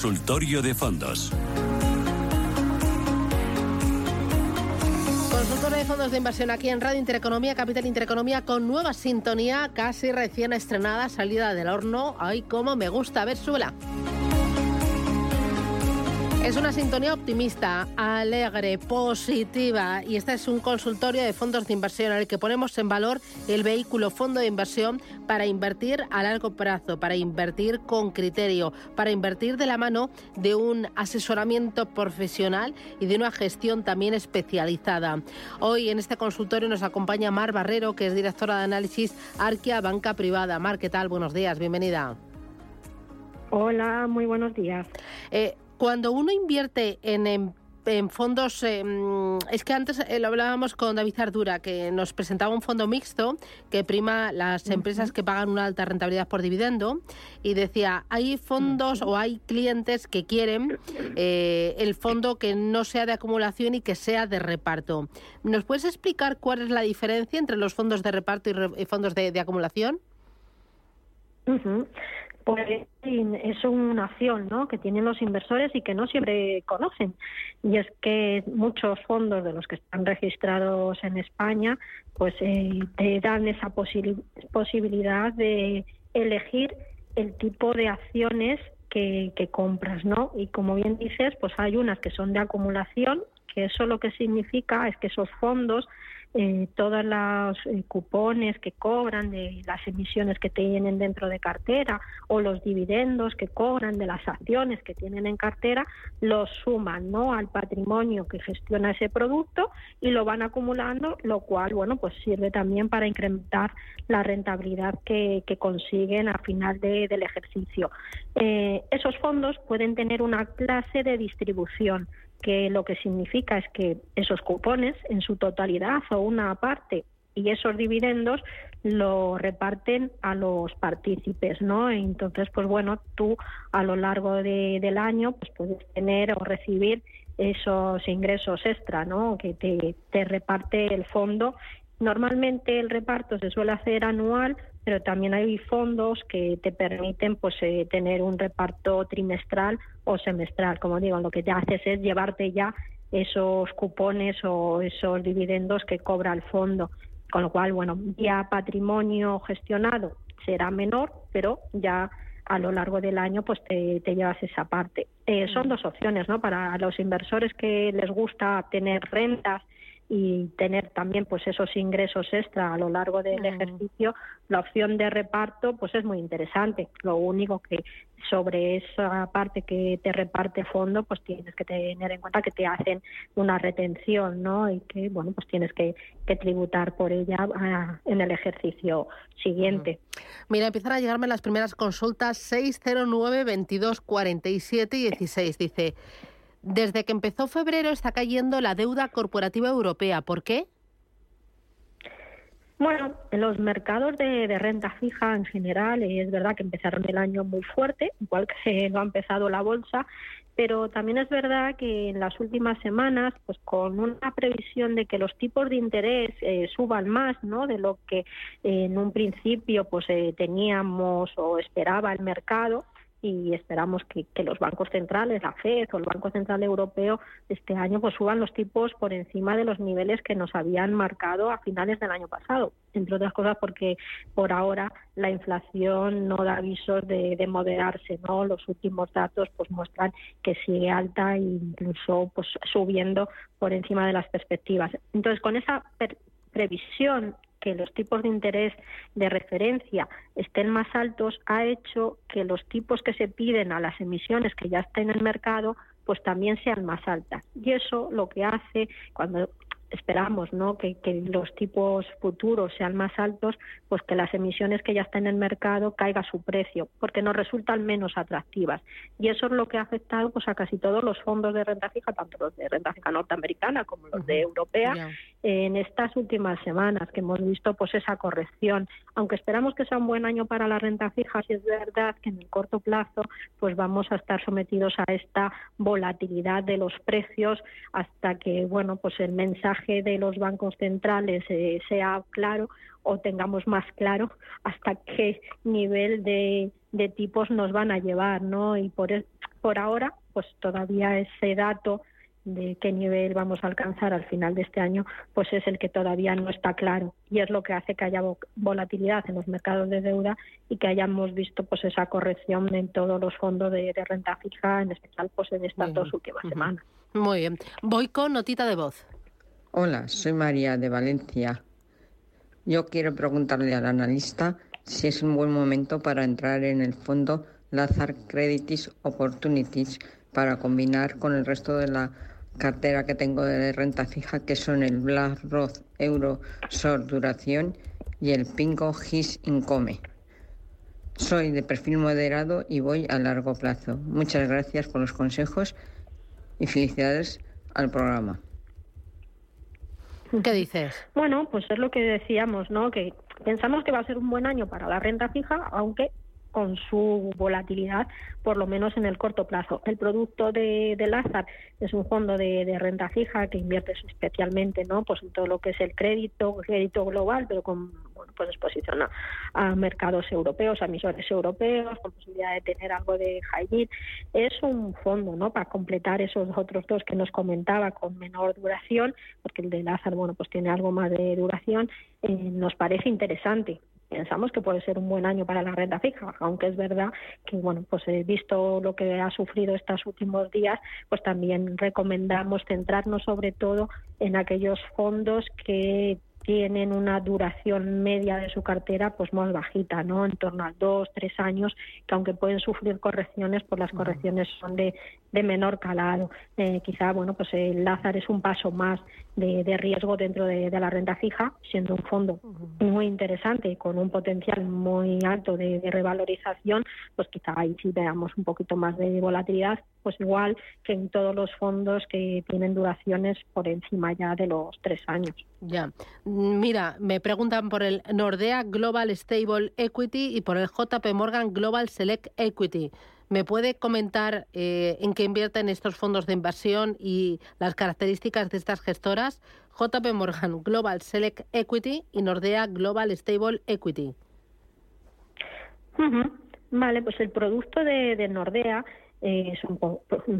Consultorio de fondos. Consultorio de fondos de inversión aquí en Radio Intereconomía, Capital Intereconomía, con nueva sintonía casi recién estrenada, salida del horno. Ay, cómo me gusta. Ver, suela. Es una sintonía optimista, alegre, positiva y este es un consultorio de fondos de inversión en el que ponemos en valor el vehículo fondo de inversión para invertir a largo plazo, para invertir con criterio, para invertir de la mano de un asesoramiento profesional y de una gestión también especializada. Hoy en este consultorio nos acompaña Mar Barrero, que es directora de análisis Arquia Banca Privada. Mar, ¿qué tal? Buenos días, bienvenida. Hola, muy buenos días. Eh, cuando uno invierte en, fondos, em, es que antes eh, lo hablábamos con David Ardura, que nos presentaba un fondo mixto que prima las empresas que pagan una alta rentabilidad por dividendo y decía, hay fondos o hay clientes que quieren eh, el fondo que no sea de acumulación y que sea de reparto. ¿Nos puedes explicar cuál es la diferencia entre los fondos de reparto y, fondos de, acumulación? Pues es una acción ¿no? que tienen los inversores y que no siempre conocen. Y es que muchos fondos de los que están registrados en España pues eh, te dan esa posibilidad de elegir el tipo de acciones que, que compras, ¿no? Y como bien dices, pues hay unas que son de acumulación, que eso lo que significa es que esos fondos eh, todos los eh, cupones que cobran de las emisiones que tienen dentro de cartera o los dividendos que cobran de las acciones que tienen en cartera, los suman ¿no? al patrimonio que gestiona ese producto y lo van acumulando, lo cual bueno pues sirve también para incrementar la rentabilidad que, consiguen al final del ejercicio. Eh, esos fondos pueden tener una clase de distribución que lo que significa es que esos cupones en su totalidad o una parte y esos dividendos lo reparten a los partícipes, ¿no? Entonces, pues bueno, tú a lo largo del año pues puedes tener o recibir esos ingresos extra, ¿no? Que te, te reparte el fondo. Normalmente el reparto se suele hacer anual, pero también hay fondos que te permiten pues eh, tener un reparto trimestral o semestral. Como digo, lo que te haces es llevarte ya esos cupones o esos dividendos que cobra el fondo. Con lo cual, bueno, ya patrimonio gestionado será menor, pero ya a lo largo del año pues te, llevas esa parte. Eh, son dos opciones, ¿no? Para los inversores que les gusta tener rentas y tener también pues esos ingresos extra a lo largo del ejercicio, la opción de reparto pues es muy interesante. Lo único que sobre esa parte que te reparte fondo, pues tienes que tener en cuenta que te hacen una retención, ¿no? Y que bueno, pues tienes que, tributar por ella ah, en el ejercicio siguiente. Mira, empiezan a llegarme las primeras consultas 609 22 47 y 16 dice desde que empezó febrero está cayendo la deuda corporativa europea. ¿Por qué? Bueno, en los mercados de, renta fija en general es verdad que empezaron el año muy fuerte, igual que lo ha empezado la bolsa, pero también es verdad que en las últimas semanas, pues con una previsión de que los tipos de interés eh, suban más, ¿no? De lo que en un principio pues eh, teníamos o esperaba el mercado, y esperamos que, los bancos centrales, la FED o el Banco Central Europeo este año pues suban los tipos por encima de los niveles que nos habían marcado a finales del año pasado, entre otras cosas porque por ahora la inflación no da avisos de, moderarse, ¿no? Los últimos datos pues muestran que sigue alta e incluso pues subiendo por encima de las perspectivas. Entonces, con esa previsión que los tipos de interés de referencia estén más altos ha hecho que los tipos que se piden a las emisiones que ya están en el mercado pues también sean más altas. Y eso lo que hace cuando esperamos ¿no? Que, que, los tipos futuros sean más altos, pues que las emisiones que ya están en el mercado caiga su precio, porque nos resultan menos atractivas. Y eso es lo que ha afectado pues, a casi todos los fondos de renta fija, tanto los de renta fija norteamericana como los de europea, en estas últimas semanas que hemos visto pues esa corrección. Aunque esperamos que sea un buen año para la renta fija, si es verdad que en el corto plazo pues vamos a estar sometidos a esta volatilidad de los precios hasta que bueno pues el mensaje de los bancos centrales eh, sea claro o tengamos más claro hasta qué nivel de, de tipos nos van a llevar, ¿no? Y por, por ahora, pues todavía ese dato de qué nivel vamos a alcanzar al final de este año, pues es el que todavía no está claro y es lo que hace que haya volatilidad en los mercados de deuda y que hayamos visto pues esa corrección en todos los fondos de, renta fija, en especial pues en estas dos últimas semanas. Muy bien. Voy con notita de voz. Hola, soy María de Valencia. Yo quiero preguntarle al analista si es un buen momento para entrar en el fondo Lazar Credits Opportunities para combinar con el resto de la cartera que tengo de renta fija, que son el BlackRock Euro Short Duración y el Pingo His Income. Soy de perfil moderado y voy a largo plazo. Muchas gracias por los consejos y felicidades al programa. ¿Qué dices? Bueno, pues es lo que decíamos, ¿no? Que pensamos que va a ser un buen año para la renta fija, aunque con su volatilidad, por lo menos en el corto plazo. El producto de, de Lazar es un fondo de, renta fija que invierte especialmente ¿no? pues en todo lo que es el crédito, crédito global, pero con bueno, pues exposición a, mercados europeos, a emisores europeos, con posibilidad de tener algo de high yield. Es un fondo ¿no? para completar esos otros dos que nos comentaba con menor duración, porque el de Lazar bueno, pues tiene algo más de duración, eh, nos parece interesante pensamos que puede ser un buen año para la renta fija, aunque es verdad que, bueno, pues he visto lo que ha sufrido estos últimos días, pues también recomendamos centrarnos sobre todo en aquellos fondos que tienen una duración media de su cartera pues más bajita, ¿no? En torno a dos, tres años, que aunque pueden sufrir correcciones, pues las correcciones son de, de menor calado. Eh, quizá, bueno, pues el Lázaro es un paso más de, de riesgo dentro de, la renta fija, siendo un fondo muy interesante con un potencial muy alto de, revalorización, pues quizá ahí sí veamos un poquito más de volatilidad, pues igual que en todos los fondos que tienen duraciones por encima ya de los tres años. Ya. Mira, me preguntan por el Nordea Global Stable Equity y por el JP Morgan Global Select Equity. ¿Me puede comentar eh, en qué invierten estos fondos de inversión y las características de estas gestoras? JP Morgan Global Select Equity y Nordea Global Stable Equity. Vale, pues el producto de, Nordea eh, es un,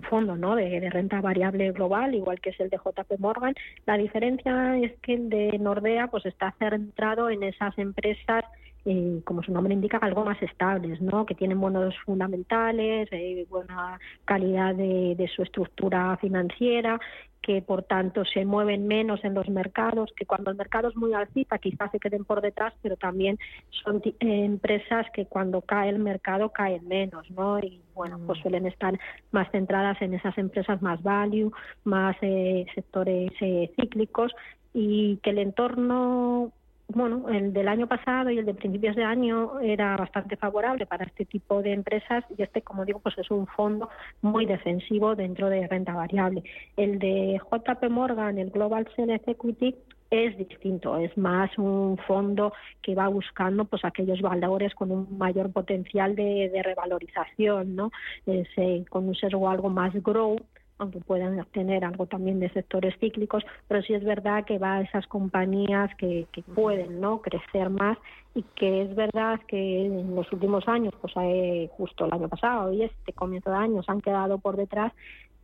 fondo ¿no? de, de, renta variable global, igual que es el de JP Morgan. La diferencia es que el de Nordea pues está centrado en esas empresas eh, como su nombre indica, algo más estables, ¿no? que tienen buenos fundamentales, eh, buena calidad de, de, su estructura financiera, que por tanto se mueven menos en los mercados, que cuando el mercado es muy alcista quizás se queden por detrás, pero también son eh, empresas que cuando cae el mercado caen menos, ¿no? Y bueno, pues mm. suelen estar más centradas en esas empresas más value, más eh, sectores eh, cíclicos y que el entorno bueno, el del año pasado y el de principios de año era bastante favorable para este tipo de empresas y este, como digo, pues es un fondo muy defensivo dentro de renta variable. El de JP Morgan, el Global Select Equity, es distinto, es más un fondo que va buscando pues aquellos valores con un mayor potencial de, revalorización, ¿no? Eh, con un sesgo algo más grow aunque puedan tener algo también de sectores cíclicos, pero sí es verdad que va a esas compañías que, que pueden no crecer más y que es verdad que en los últimos años, pues eh, justo el año pasado y este comienzo de años han quedado por detrás,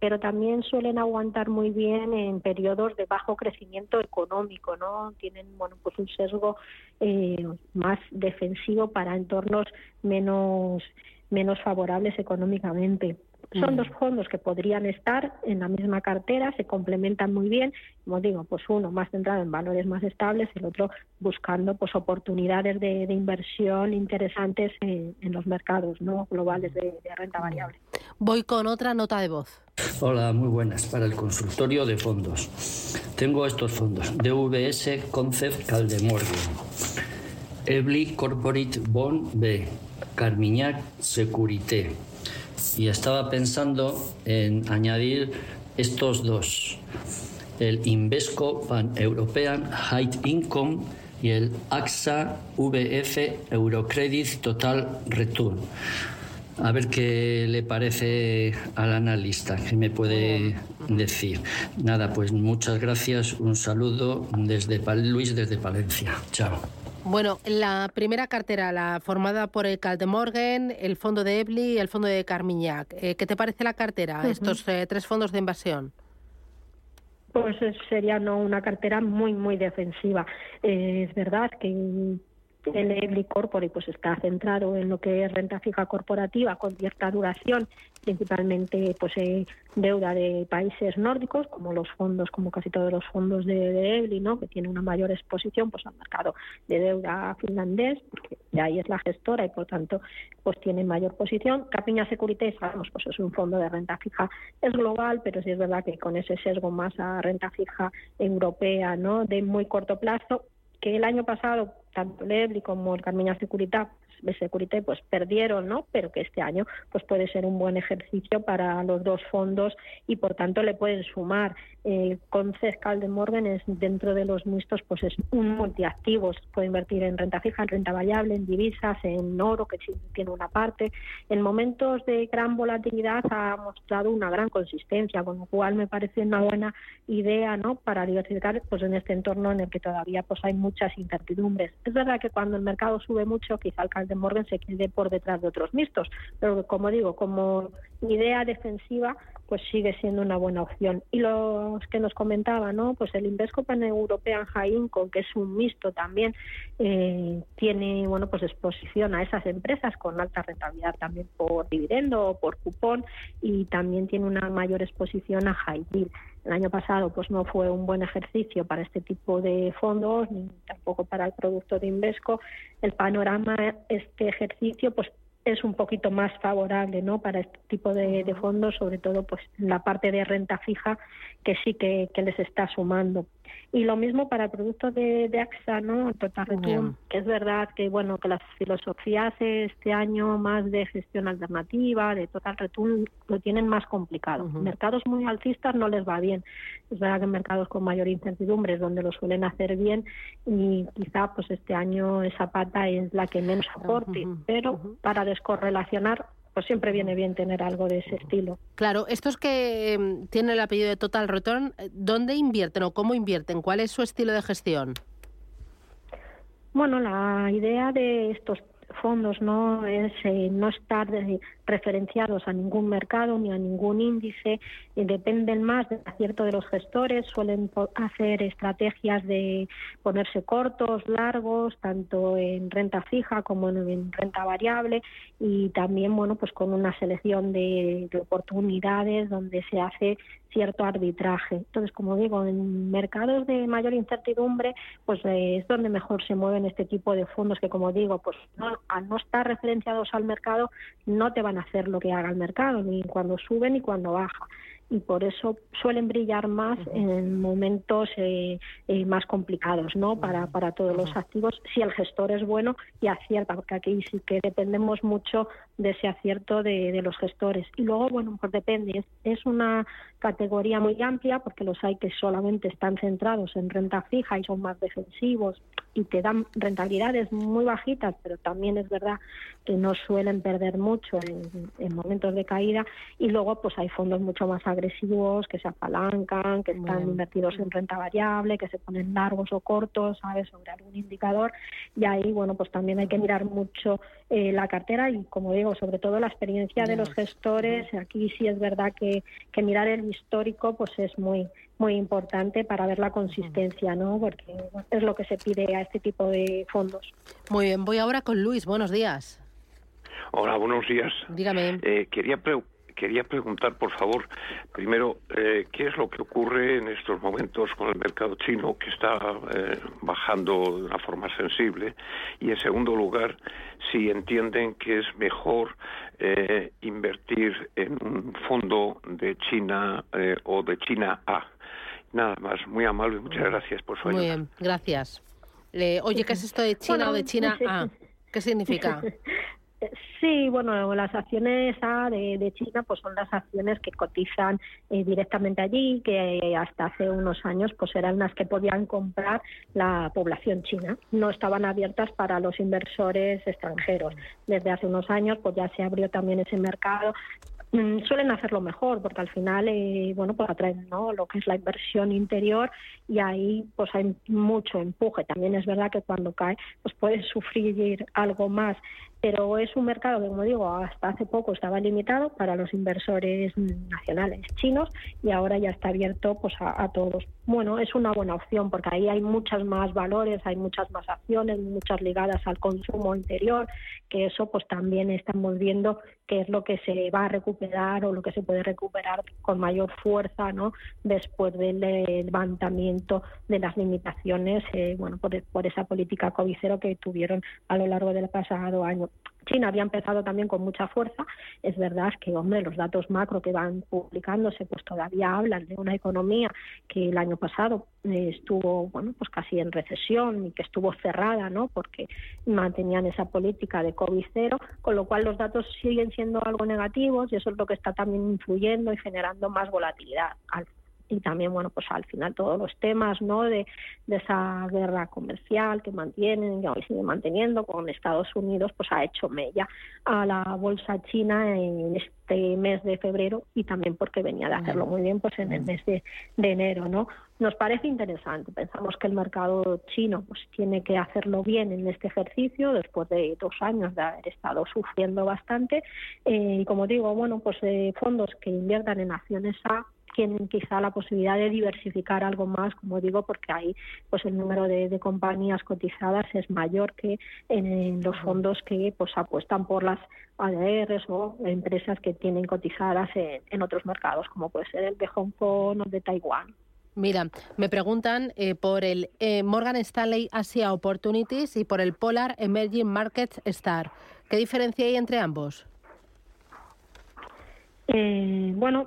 pero también suelen aguantar muy bien en periodos de bajo crecimiento económico, ¿no? Tienen, bueno, pues un sesgo eh, más defensivo para entornos menos menos favorables económicamente Son dos fondos que podrían estar en la misma cartera, se complementan muy bien. Como digo, pues uno más centrado en valores más estables, el otro buscando pues oportunidades de, de inversión interesantes en, en los mercados no globales de, de renta variable. Voy con otra nota de voz. Hola, muy buenas. Para el consultorio de fondos. Tengo estos fondos. DVS Concept Caldemorgan. Ebly Corporate Bond B. Carmignac Securité. Y estaba pensando en añadir estos dos. El Invesco Pan European High Income y el AXA VF Eurocredit Total Return. A ver qué le parece al analista, qué me puede decir. Nada, pues muchas gracias, un saludo desde Luis desde Palencia. Chao. Bueno, la primera cartera, la formada por el Caldemorgan, el fondo de Ebly y el fondo de Carmignac. Eh, ¿Qué te parece la cartera, estos eh, tres fondos de inversión? Pues eh, sería no una cartera muy muy defensiva. Eh, es verdad que el Ebly Corporate pues está centrado en lo que es renta fija corporativa con cierta duración, principalmente pues eh, deuda de países nórdicos, como los fondos, como casi todos los fondos de, de ¿no? que tiene una mayor exposición pues al mercado de deuda finlandés, porque de ahí es la gestora y por tanto pues tiene mayor posición. Capiña Securité, sabemos, pues es un fondo de renta fija, es global, pero sí es verdad que con ese sesgo más a renta fija europea, ¿no? De muy corto plazo, que el año pasado tanto el Ebly como el Carmiña Securitas Securité pues perdieron, ¿no? Pero que este año pues puede ser un buen ejercicio para los dos fondos y por tanto le pueden sumar. Eh, con Cescal de Morgan es dentro de los mixtos pues es un multiactivos, puede invertir en renta fija, en renta variable, en divisas, en oro que tiene una parte. En momentos de gran volatilidad ha mostrado una gran consistencia, con lo cual me parece una buena idea, ¿no? Para diversificar pues en este entorno en el que todavía pues hay muchas incertidumbres. Es verdad que cuando el mercado sube mucho, quizá el De Morgan se quede por detrás de otros mixtos, pero como digo, como idea defensiva, pues sigue siendo una buena opción. Y los que nos comentaba, ¿no? Pues el Invesco Pan European High Income, que es un mixto también, eh, tiene, bueno, pues exposición a esas empresas con alta rentabilidad también por dividendo o por cupón y también tiene una mayor exposición a high yield. El año pasado pues no fue un buen ejercicio para este tipo de fondos ni tampoco para el producto de Invesco. El panorama este ejercicio pues es un poquito más favorable ¿no? para este tipo de, de fondos, sobre todo pues la parte de renta fija que sí que, que les está sumando. Y lo mismo para el producto de, de AXA, ¿no? Total Return, que es verdad que bueno que las filosofías este año más de gestión alternativa, de Total Return, lo tienen más complicado. Mercados muy alcistas no les va bien. Es verdad que en mercados con mayor incertidumbre es donde lo suelen hacer bien y quizá pues este año esa pata es la que menos aporte, pero para descorrelacionar pues siempre viene bien tener algo de ese estilo. Claro, estos que em, tienen el apellido de Total Return, eh, ¿dónde invierten o cómo invierten? ¿Cuál es su estilo de gestión? Bueno, la idea de estos fondos no es eh, no estar eh, referenciados a ningún mercado ni a ningún índice, eh, dependen más del acierto de los gestores, suelen hacer estrategias de ponerse cortos, largos, tanto en renta fija como en, en renta variable y también bueno pues con una selección de, de oportunidades donde se hace cierto arbitraje. Entonces, como digo, en mercados de mayor incertidumbre, pues eh, es donde mejor se mueven este tipo de fondos que, como digo, pues no, al no estar referenciados al mercado, no te van a hacer lo que haga el mercado, ni cuando sube ni cuando baja. Y por eso suelen brillar más en momentos eh, eh, más complicados, ¿no? Para, para todos los activos, si el gestor es bueno y acierta, porque aquí sí que dependemos mucho de ese acierto de, de los gestores. Y luego, bueno, pues depende. Es, es una categoría muy amplia porque los hay que solamente están centrados en renta fija y son más defensivos y te dan rentabilidades muy bajitas, pero también es verdad que no suelen perder mucho en, en momentos de caída. Y luego, pues hay fondos mucho más agresivos que se apalancan, que están invertidos en renta variable, que se ponen largos o cortos, ¿sabes?, sobre algún indicador. Y ahí, bueno, pues también hay que mirar mucho eh, la cartera y, como digo, sobre todo la experiencia de los gestores. Aquí sí es verdad que, que mirar el histórico pues es muy muy importante para ver la consistencia, ¿no? Porque es lo que se pide a este tipo de fondos. Muy bien, voy ahora con Luis. Buenos días. Hola, buenos días. Dígame. Eh, quería, pre- quería preguntar, por favor, primero, eh, ¿qué es lo que ocurre en estos momentos con el mercado chino que está eh, bajando de una forma sensible? Y en segundo lugar, si entienden que es mejor eh, invertir en un fondo de China o de China A. Nada más, muy amable, muchas gracias por su ayuda. Muy bien, gracias. oye, ¿qué es esto de China o de China A? ¿Qué significa? Sí, bueno, las acciones A de, China pues son las acciones que cotizan eh, directamente allí, que hasta hace unos años pues eran las que podían comprar la población china. No estaban abiertas para los inversores extranjeros. Desde hace unos años pues ya se abrió también ese mercado mm, suelen hacerlo mejor porque al final eh, bueno pues atraen ¿no? lo que es la inversión interior y ahí pues hay mucho empuje también es verdad que cuando cae pues puede sufrir algo más pero es un mercado que, como digo, hasta hace poco estaba limitado para los inversores nacionales chinos y ahora ya está abierto pues a, todos. Bueno, es una buena opción porque ahí hay muchas más valores, hay muchas más acciones, muchas ligadas al consumo interior, que eso pues también estamos viendo que es lo que se va a recuperar o lo que se puede recuperar con mayor fuerza, ¿no? Después del levantamiento de las limitaciones, eh, bueno, por, por esa política COVID que tuvieron a lo largo del pasado año. China había empezado también con mucha fuerza. Es verdad que, hombre, los datos macro que van publicándose, pues todavía hablan de una economía que el año pasado eh, estuvo, bueno, pues casi en recesión y que estuvo cerrada, ¿no? Porque mantenían esa política de COVID cero, con lo cual los datos siguen siendo algo negativos y eso es lo que está también influyendo y generando más volatilidad al y también bueno pues al final todos los temas no de, esa guerra comercial que mantienen y hoy sigue manteniendo con Estados Unidos pues ha hecho mella a la bolsa china en este mes de febrero y también porque venía de hacerlo muy bien pues en el mes de, enero no nos parece interesante. Pensamos que el mercado chino pues tiene que hacerlo bien en este ejercicio después de dos años de haber estado sufriendo bastante. Eh, y como digo bueno pues eh, fondos que inviertan en acciones A tienen quizá la posibilidad de diversificar algo más, como digo, porque ahí pues el número de, compañías cotizadas es mayor que en, los fondos que pues apuestan por las ADRs o empresas que tienen cotizadas en, otros mercados, como puede ser el de Hong Kong o de Taiwán. Mira, me preguntan eh, por el eh, Morgan Stanley Asia Opportunities y por el Polar Emerging Markets Star. ¿Qué diferencia hay entre ambos? Eh, bueno,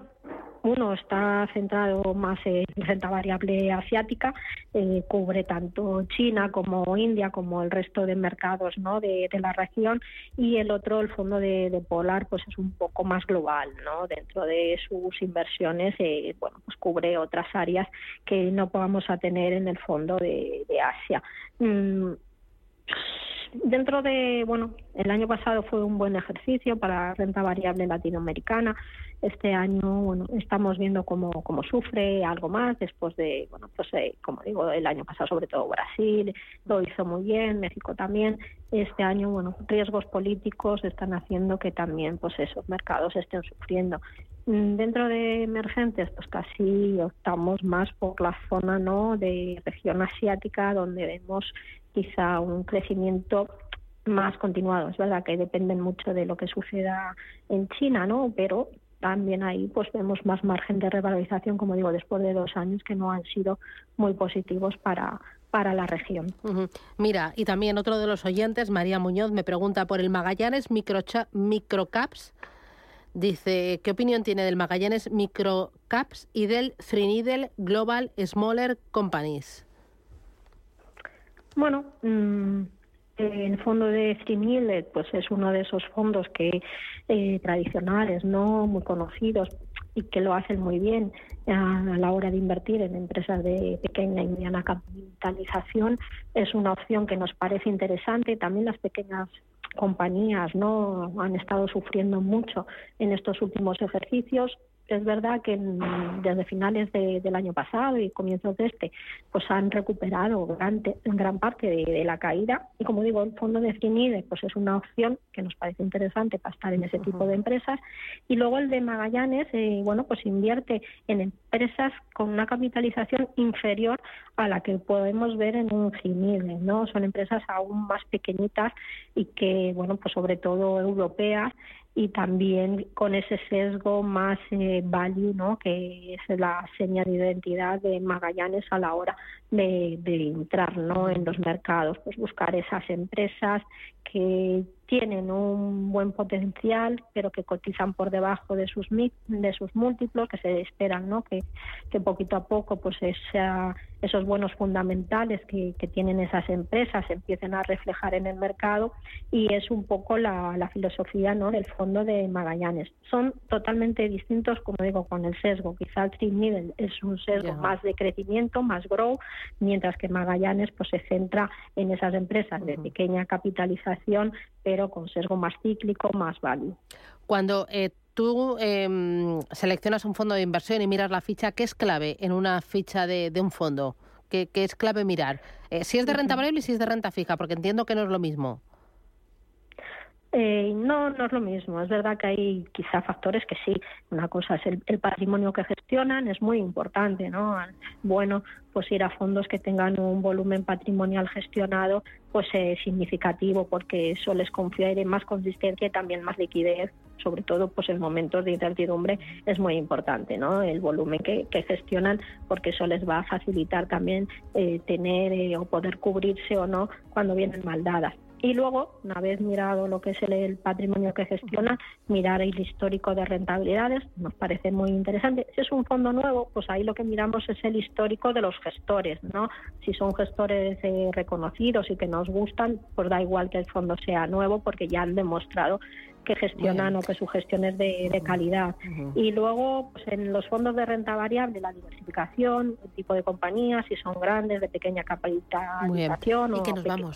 uno está centrado más en renta variable asiática, eh, cubre tanto China como India como el resto de mercados ¿no? de, la región y el otro, el fondo de, Polar, pues es un poco más global, ¿no? Dentro de sus inversiones, eh, bueno, pues cubre otras áreas que no podamos tener en el fondo de, Asia. Mm, dentro de, bueno, el año pasado fue un buen ejercicio para renta variable latinoamericana. Este año, bueno, estamos viendo cómo, cómo sufre algo más después de, bueno, pues eh, como digo, el año pasado sobre todo Brasil lo hizo muy bien, México también. Este año, bueno, riesgos políticos están haciendo que también, pues esos mercados estén sufriendo. Mm, dentro de emergentes, pues casi optamos más por la zona, ¿no? De región asiática, donde vemos quizá un crecimiento más continuado. Es verdad que dependen mucho de lo que suceda en China, ¿no? Pero también ahí pues vemos más margen de revalorización, como digo, después de dos años que no han sido muy positivos para, para la región. Mira, y también otro de los oyentes, María Muñoz, me pregunta por el Magallanes Microcaps. Dice, ¿qué opinión tiene del Magallanes Microcaps y del Threadneedle Global Smaller Companies? Bueno, mm, el fondo de Streamillet pues es uno de esos fondos que eh, tradicionales, no muy conocidos y que lo hacen muy bien a, la hora de invertir en empresas de pequeña y mediana capitalización. Es una opción que nos parece interesante. También las pequeñas compañías no han estado sufriendo mucho en estos últimos ejercicios es verdad que desde finales del año pasado y comienzos de este, pues han recuperado gran, gran parte de, la caída. Y como digo, el fondo de Finide pues es una opción que nos parece interesante para estar en ese tipo de empresas. Y luego el de Magallanes, eh, bueno, pues invierte en empresas con una capitalización inferior a la que podemos ver en un Finide, ¿no? Son empresas aún más pequeñitas y que, bueno, pues sobre todo europeas y también con ese sesgo más eh, value, ¿no? que es la señal de identidad de Magallanes a la hora de, entrar ¿no? en los mercados, pues buscar esas empresas que tienen un buen potencial, pero que cotizan por debajo de sus de sus múltiplos, que se esperan, ¿no? Que, que poquito a poco, pues esa, esos buenos fundamentales que, que, tienen esas empresas se empiecen a reflejar en el mercado y es un poco la, la filosofía, ¿no? Del fondo de Magallanes. Son totalmente distintos, como digo, con el sesgo. Quizá el Trade es un sesgo más de crecimiento, más grow, mientras que Magallanes, pues se centra en esas empresas de pequeña capitalización, pero con sesgo más cíclico, más value. Cuando eh, tú em, seleccionas un fondo de inversión y miras la ficha, ¿qué es clave en una ficha de, un fondo? ¿Qué, es clave mirar? Eh, si es de renta variable y si es de renta fija, porque entiendo que no es lo mismo. Eh, no, no es lo mismo. Es verdad que hay quizá factores que sí. Una cosa es el, patrimonio que gestionan, es muy importante, ¿no? Bueno, pues ir a fondos que tengan un volumen patrimonial gestionado, pues eh, significativo, porque eso les confiere más consistencia y también más liquidez, sobre todo pues en momentos de incertidumbre es muy importante, ¿no? El volumen que, gestionan, porque eso les va a facilitar también eh, tener eh, o poder cubrirse o no cuando vienen mal dadas. Y luego, una vez mirado lo que es el, patrimonio que gestiona, mirar el histórico de rentabilidades, nos parece muy interesante. Si es un fondo nuevo, pues ahí lo que miramos es el histórico de los gestores, ¿no? Si son gestores eh, reconocidos y que nos gustan, pues da igual que el fondo sea nuevo porque ya han demostrado que gestionan o que su gestión es de, calidad. Y luego, pues en los fondos de renta variable, la diversificación, el tipo de compañías, si son grandes, de pequeña capitalización o, nos vamos.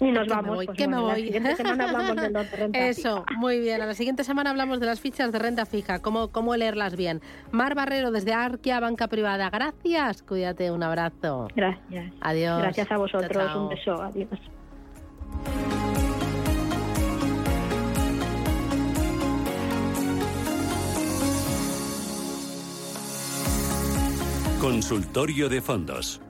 Y nos vamos. Pues, me voy. La siguiente semana hablamos de los de renta Eso, muy bien. A la siguiente semana hablamos de las fichas de renta fija, cómo, cómo leerlas bien. Mar Barrero, desde Arquia, Banca Privada. Gracias. Cuídate, un abrazo. Gracias. Adiós. Gracias a vosotros. Un beso. Adiós. Consultorio de fondos.